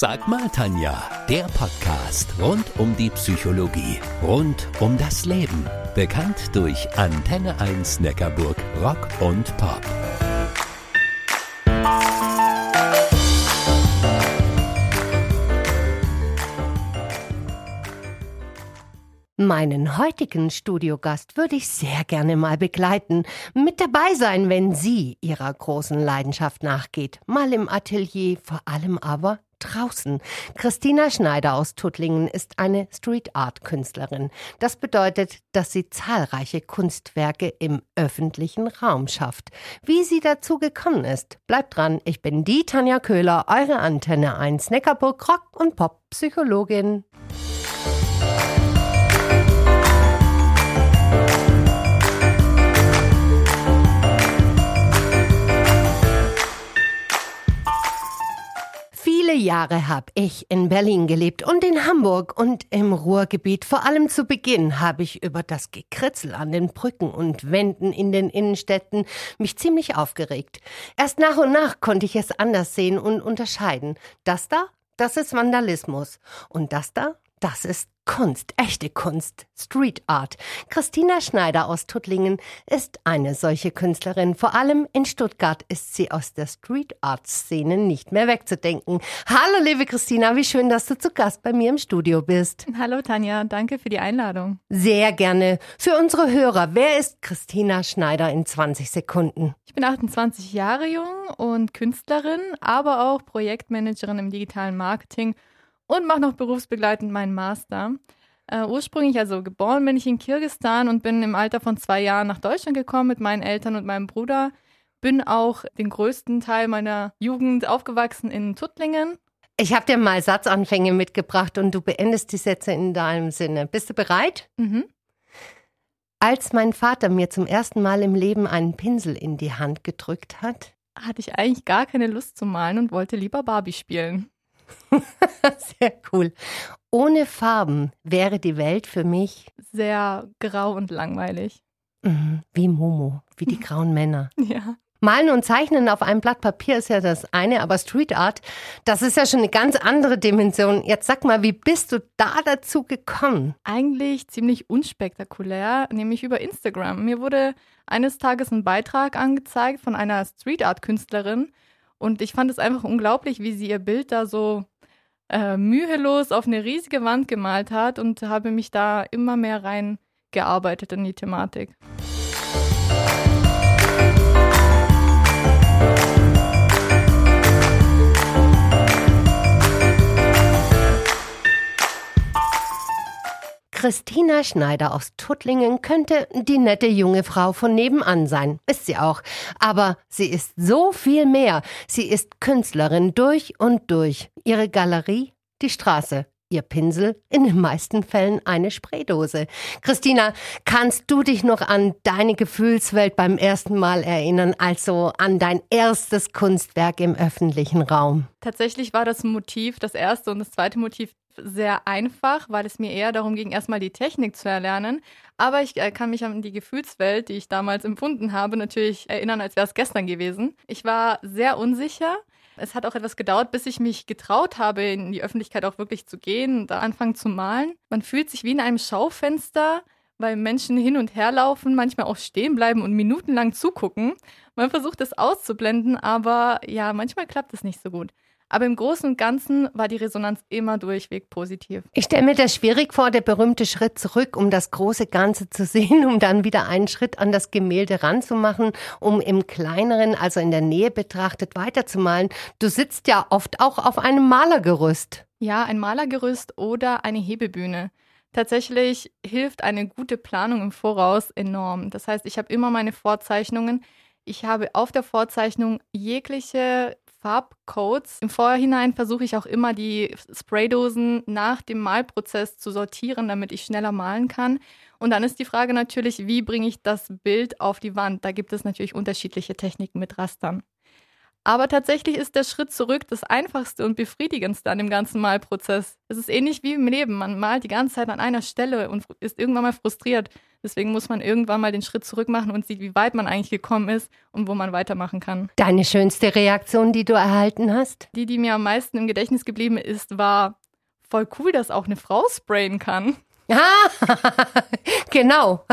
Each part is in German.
Sag mal, Tanja, der Podcast rund um die Psychologie, rund um das Leben. Bekannt durch Antenne 1 Neckarburg Rock und Pop. Meinen heutigen Studiogast würde ich sehr gerne mal begleiten, mit dabei sein, wenn sie ihrer großen Leidenschaft nachgeht, mal im Atelier, vor allem aber draußen. Christina Schneider aus Tuttlingen ist eine Street Art Künstlerin. Das bedeutet, dass sie zahlreiche Kunstwerke im öffentlichen Raum schafft. Wie sie dazu gekommen ist, bleibt dran. Ich bin die Tanja Köhler, eure Antenne 1 Neckarburg Rock und Pop Psychologin. Viele Jahre habe ich in Berlin gelebt und in Hamburg und im Ruhrgebiet. Vor allem zu Beginn habe ich über das Gekritzel an den Brücken und Wänden in den Innenstädten mich ziemlich aufgeregt. Erst nach und nach konnte ich es anders sehen und unterscheiden. Das da, das ist Vandalismus. Und das da, das ist Kunst, echte Kunst, Street Art. Christina Schneider aus Tuttlingen ist eine solche Künstlerin. Vor allem in Stuttgart ist sie aus der Street Art Szene nicht mehr wegzudenken. Hallo, liebe Christina, wie schön, dass du zu Gast bei mir im Studio bist. Hallo, Tanja, danke für die Einladung. Sehr gerne. Für unsere Hörer, wer ist Christina Schneider in 20 Sekunden? Ich bin 28 Jahre jung und Künstlerin, aber auch Projektmanagerin im digitalen Marketing und mache noch berufsbegleitend meinen Master. Äh, ursprünglich also geboren bin ich in Kirgistan und bin im Alter von zwei Jahren nach Deutschland gekommen mit meinen Eltern und meinem Bruder. Bin auch den größten Teil meiner Jugend aufgewachsen in Tuttlingen. Ich habe dir mal Satzanfänge mitgebracht und du beendest die Sätze in deinem Sinne. Bist du bereit? Mhm. Als mein Vater mir zum ersten Mal im Leben einen Pinsel in die Hand gedrückt hat, hatte ich eigentlich gar keine Lust zu malen und wollte lieber Barbie spielen. Sehr cool. Ohne Farben wäre die Welt für mich sehr grau und langweilig. Mhm, wie Momo, wie die grauen Männer. Ja. Malen und Zeichnen auf einem Blatt Papier ist ja das eine, aber Street Art, das ist ja schon eine ganz andere Dimension. Jetzt sag mal, wie bist du da dazu gekommen? Eigentlich ziemlich unspektakulär, nämlich über Instagram. Mir wurde eines Tages ein Beitrag angezeigt von einer Street Art Künstlerin, und ich fand es einfach unglaublich, wie sie ihr Bild da so äh, mühelos auf eine riesige Wand gemalt hat und habe mich da immer mehr reingearbeitet in die Thematik. Christina Schneider aus Tuttlingen könnte die nette junge Frau von nebenan sein. Ist sie auch. Aber sie ist so viel mehr. Sie ist Künstlerin durch und durch. Ihre Galerie, die Straße. Ihr Pinsel, in den meisten Fällen eine Spraydose. Christina, kannst du dich noch an deine Gefühlswelt beim ersten Mal erinnern, also an dein erstes Kunstwerk im öffentlichen Raum? Tatsächlich war das Motiv, das erste und das zweite Motiv sehr einfach, weil es mir eher darum ging, erstmal die Technik zu erlernen. Aber ich äh, kann mich an die Gefühlswelt, die ich damals empfunden habe, natürlich erinnern, als wäre es gestern gewesen. Ich war sehr unsicher. Es hat auch etwas gedauert, bis ich mich getraut habe, in die Öffentlichkeit auch wirklich zu gehen und anfangen zu malen. Man fühlt sich wie in einem Schaufenster, weil Menschen hin und her laufen, manchmal auch stehen bleiben und minutenlang zugucken. Man versucht es auszublenden, aber ja, manchmal klappt es nicht so gut. Aber im Großen und Ganzen war die Resonanz immer durchweg positiv. Ich stelle mir das schwierig vor, der berühmte Schritt zurück, um das große Ganze zu sehen, um dann wieder einen Schritt an das Gemälde ranzumachen, um im kleineren, also in der Nähe betrachtet, weiterzumalen. Du sitzt ja oft auch auf einem Malergerüst. Ja, ein Malergerüst oder eine Hebebühne. Tatsächlich hilft eine gute Planung im Voraus enorm. Das heißt, ich habe immer meine Vorzeichnungen. Ich habe auf der Vorzeichnung jegliche Farbcodes. Im Vorhinein versuche ich auch immer die Spraydosen nach dem Malprozess zu sortieren, damit ich schneller malen kann. Und dann ist die Frage natürlich, wie bringe ich das Bild auf die Wand? Da gibt es natürlich unterschiedliche Techniken mit Rastern. Aber tatsächlich ist der Schritt zurück das einfachste und befriedigendste an dem ganzen Malprozess. Es ist ähnlich wie im Leben. Man malt die ganze Zeit an einer Stelle und ist irgendwann mal frustriert. Deswegen muss man irgendwann mal den Schritt zurück machen und sieht, wie weit man eigentlich gekommen ist und wo man weitermachen kann. Deine schönste Reaktion, die du erhalten hast? Die, die mir am meisten im Gedächtnis geblieben ist, war voll cool, dass auch eine Frau sprayen kann. Ah, genau.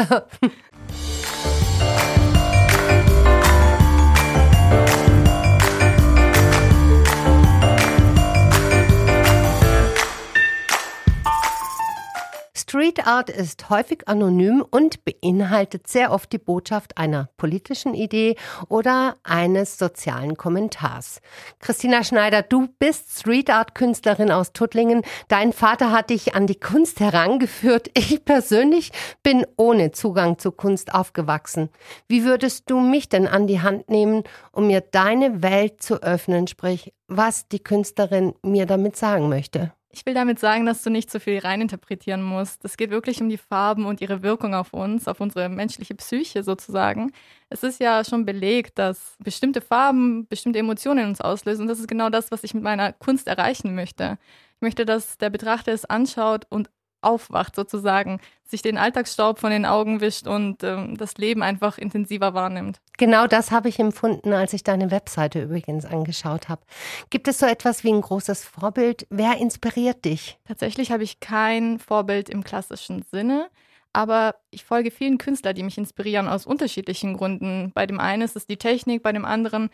Street Art ist häufig anonym und beinhaltet sehr oft die Botschaft einer politischen Idee oder eines sozialen Kommentars. Christina Schneider, du bist Street Art Künstlerin aus Tuttlingen. Dein Vater hat dich an die Kunst herangeführt. Ich persönlich bin ohne Zugang zu Kunst aufgewachsen. Wie würdest du mich denn an die Hand nehmen, um mir deine Welt zu öffnen, sprich, was die Künstlerin mir damit sagen möchte? Ich will damit sagen, dass du nicht so viel reininterpretieren musst. Es geht wirklich um die Farben und ihre Wirkung auf uns, auf unsere menschliche Psyche sozusagen. Es ist ja schon belegt, dass bestimmte Farben bestimmte Emotionen in uns auslösen. Und das ist genau das, was ich mit meiner Kunst erreichen möchte. Ich möchte, dass der Betrachter es anschaut und aufwacht sozusagen, sich den Alltagsstaub von den Augen wischt und ähm, das Leben einfach intensiver wahrnimmt. Genau das habe ich empfunden, als ich deine Webseite übrigens angeschaut habe. Gibt es so etwas wie ein großes Vorbild? Wer inspiriert dich? Tatsächlich habe ich kein Vorbild im klassischen Sinne. Aber ich folge vielen Künstlern, die mich inspirieren aus unterschiedlichen Gründen. Bei dem einen ist es die Technik, bei dem anderen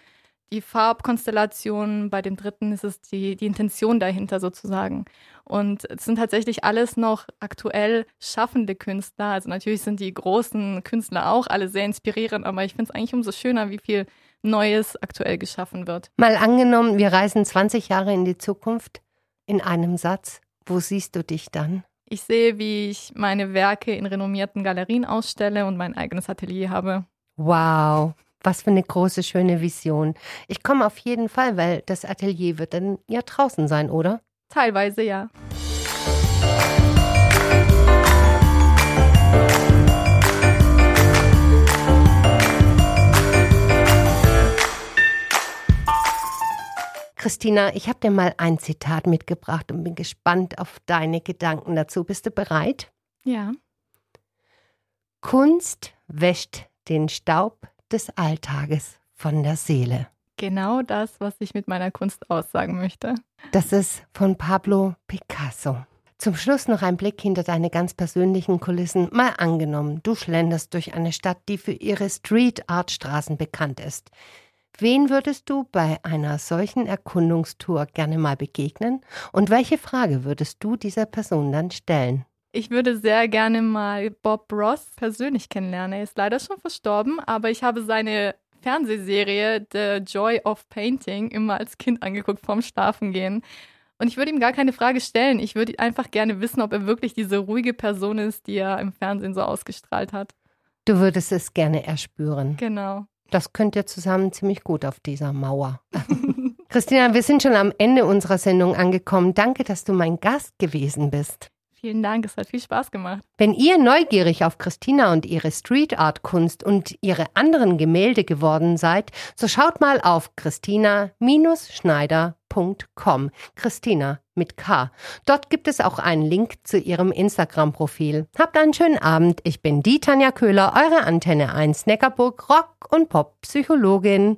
die Farbkonstellation, bei dem dritten ist es die, die Intention dahinter sozusagen. Und es sind tatsächlich alles noch aktuell schaffende Künstler. Also natürlich sind die großen Künstler auch alle sehr inspirierend, aber ich finde es eigentlich umso schöner, wie viel Neues aktuell geschaffen wird. Mal angenommen, wir reisen 20 Jahre in die Zukunft in einem Satz. Wo siehst du dich dann? Ich sehe, wie ich meine Werke in renommierten Galerien ausstelle und mein eigenes Atelier habe. Wow, was für eine große, schöne Vision. Ich komme auf jeden Fall, weil das Atelier wird dann ja draußen sein, oder? Teilweise ja. Christina, ich habe dir mal ein Zitat mitgebracht und bin gespannt auf deine Gedanken dazu. Bist du bereit? Ja. Kunst wäscht den Staub des Alltages von der Seele. Genau das, was ich mit meiner Kunst aussagen möchte. Das ist von Pablo Picasso. Zum Schluss noch ein Blick hinter deine ganz persönlichen Kulissen. Mal angenommen, du schlenderst durch eine Stadt, die für ihre Street Art Straßen bekannt ist. Wen würdest du bei einer solchen Erkundungstour gerne mal begegnen? Und welche Frage würdest du dieser Person dann stellen? Ich würde sehr gerne mal Bob Ross persönlich kennenlernen. Er ist leider schon verstorben, aber ich habe seine Fernsehserie The Joy of Painting immer als Kind angeguckt vorm Schlafengehen. Und ich würde ihm gar keine Frage stellen. Ich würde einfach gerne wissen, ob er wirklich diese ruhige Person ist, die er im Fernsehen so ausgestrahlt hat. Du würdest es gerne erspüren. Genau. Das könnt ihr zusammen ziemlich gut auf dieser Mauer. Christina, wir sind schon am Ende unserer Sendung angekommen. Danke, dass du mein Gast gewesen bist. Vielen Dank, es hat viel Spaß gemacht. Wenn ihr neugierig auf Christina und ihre Street Art Kunst und ihre anderen Gemälde geworden seid, so schaut mal auf christina-schneider.com. Christina mit K. Dort gibt es auch einen Link zu ihrem Instagram-Profil. Habt einen schönen Abend. Ich bin die Tanja Köhler, eure Antenne 1 Neckarburg Rock- und Pop-Psychologin.